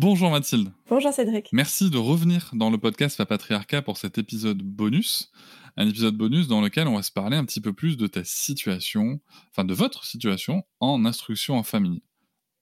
Bonjour Mathilde. Bonjour Cédric. Merci de revenir dans le podcast Papatriarcat pour cet épisode bonus un épisode bonus dans lequel on va se parler un petit peu plus de ta situation, enfin de votre situation en instruction en famille,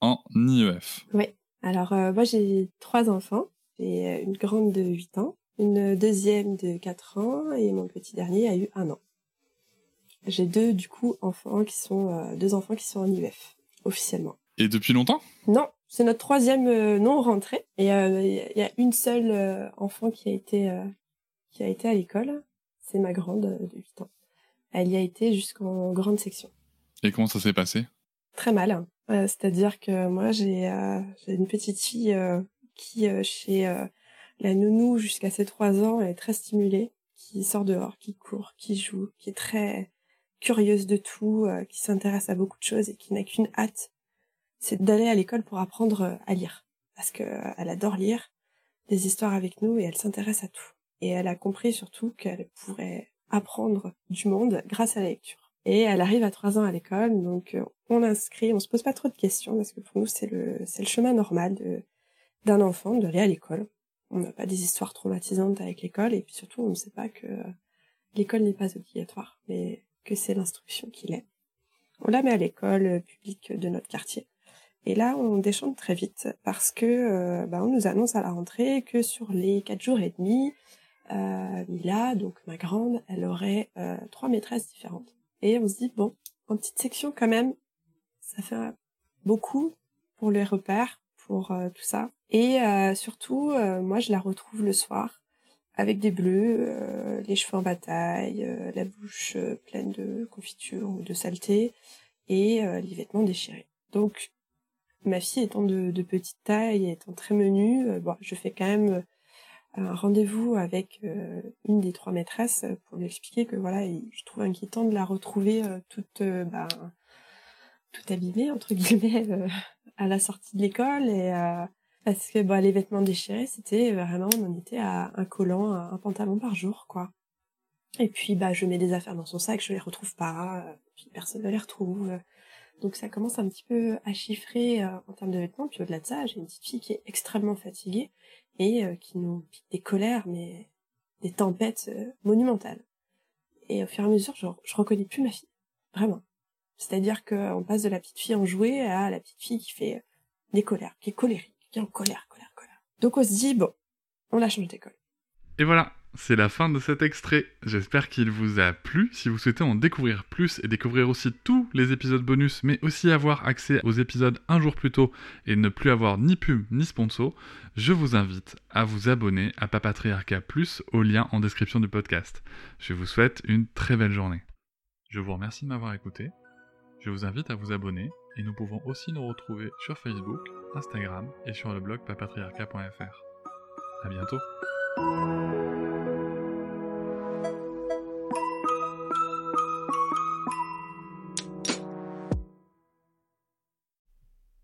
en IEF. Oui, alors euh, moi j'ai trois enfants. J'ai euh, une grande de 8 ans, une deuxième de 4 ans et mon petit dernier a eu un an. J'ai deux du coup enfants qui sont euh, deux enfants qui sont en IEF officiellement. Et depuis longtemps? Non, c'est notre troisième non rentrée et il y a une seule enfant qui a été qui a été à l'école c'est ma grande euh, de 8 ans. Elle y a été jusqu'en grande section. Et comment ça s'est passé? Très mal. Hein. Euh, c'est-à-dire que moi, j'ai euh, une petite fille qui, chez la nounou jusqu'à ses 3 ans, est très stimulée, qui sort dehors, qui court, qui joue, qui est très curieuse de tout, qui s'intéresse à beaucoup de choses et qui n'a qu'une hâte, c'est d'aller à l'école pour apprendre à lire. Parce qu'elle adore lire des histoires avec nous et elle s'intéresse à tout et elle a compris surtout qu'elle pourrait apprendre du monde grâce à la lecture. Et elle arrive à trois ans à l'école, donc euh, on l'inscrit, on se pose pas trop de questions parce que pour nous c'est le c'est le chemin normal d'un enfant d'aller à l'école. On n'a pas des histoires traumatisantes avec l'école et puis surtout on ne sait pas que l'école n'est pas obligatoire, mais que c'est l'instruction qui l'est. On la met à l'école publique de notre quartier. Et là, on déchante très vite parce que euh, bah, on nous annonce à la rentrée que sur les quatre jours et demi, euh, Mila, donc ma grande, elle aurait euh, trois maîtresses différentes. Et on se dit, bon, en petite section quand même, ça fait beaucoup pour les repères, pour euh, tout ça. Et euh, surtout, moi, je la retrouve le soir avec des bleus, les cheveux en bataille, la bouche pleine de confiture ou de saleté, et les vêtements déchirés. Donc, ma fille étant de, petite taille, étant très menue, bon, je fais quand même un rendez-vous avec euh, une des trois maîtresses pour lui expliquer que voilà, je trouve inquiétant de la retrouver euh, toute, euh, bah, toute abîmée entre guillemets à la sortie de l'école et parce que bah, les vêtements déchirés, c'était vraiment on en était à un collant, un pantalon par jour quoi. Et puis bah je mets des affaires dans son sac, je les retrouve pas, puis personne ne les retrouve. Donc ça commence un petit peu à chiffrer en termes de vêtements. Puis au-delà de ça, j'ai une petite fille qui est extrêmement fatiguée et euh, qui nous pique des colères, mais des tempêtes euh, monumentales. Et au fur et à mesure, je, je reconnais plus ma fille, vraiment. C'est-à-dire qu'on passe de la petite fille en jouet à la petite fille qui fait euh, des colères, qui est colérique, qui est en colère, colère, colère. Donc on se dit, bon, on la change d'école. Et voilà, c'est la fin de cet extrait. J'espère qu'il vous a plu. Si vous souhaitez en découvrir plus et découvrir aussi les épisodes bonus, mais aussi avoir accès aux épisodes un jour plus tôt et ne plus avoir ni pub ni sponsor, je vous invite à vous abonner à Papatriarca Plus au lien en description du podcast. Je vous souhaite une très belle journée. Je vous remercie de m'avoir écouté. Je vous invite à vous abonner et nous pouvons aussi nous retrouver sur Facebook, Instagram et sur le blog papatriarca.fr. À bientôt.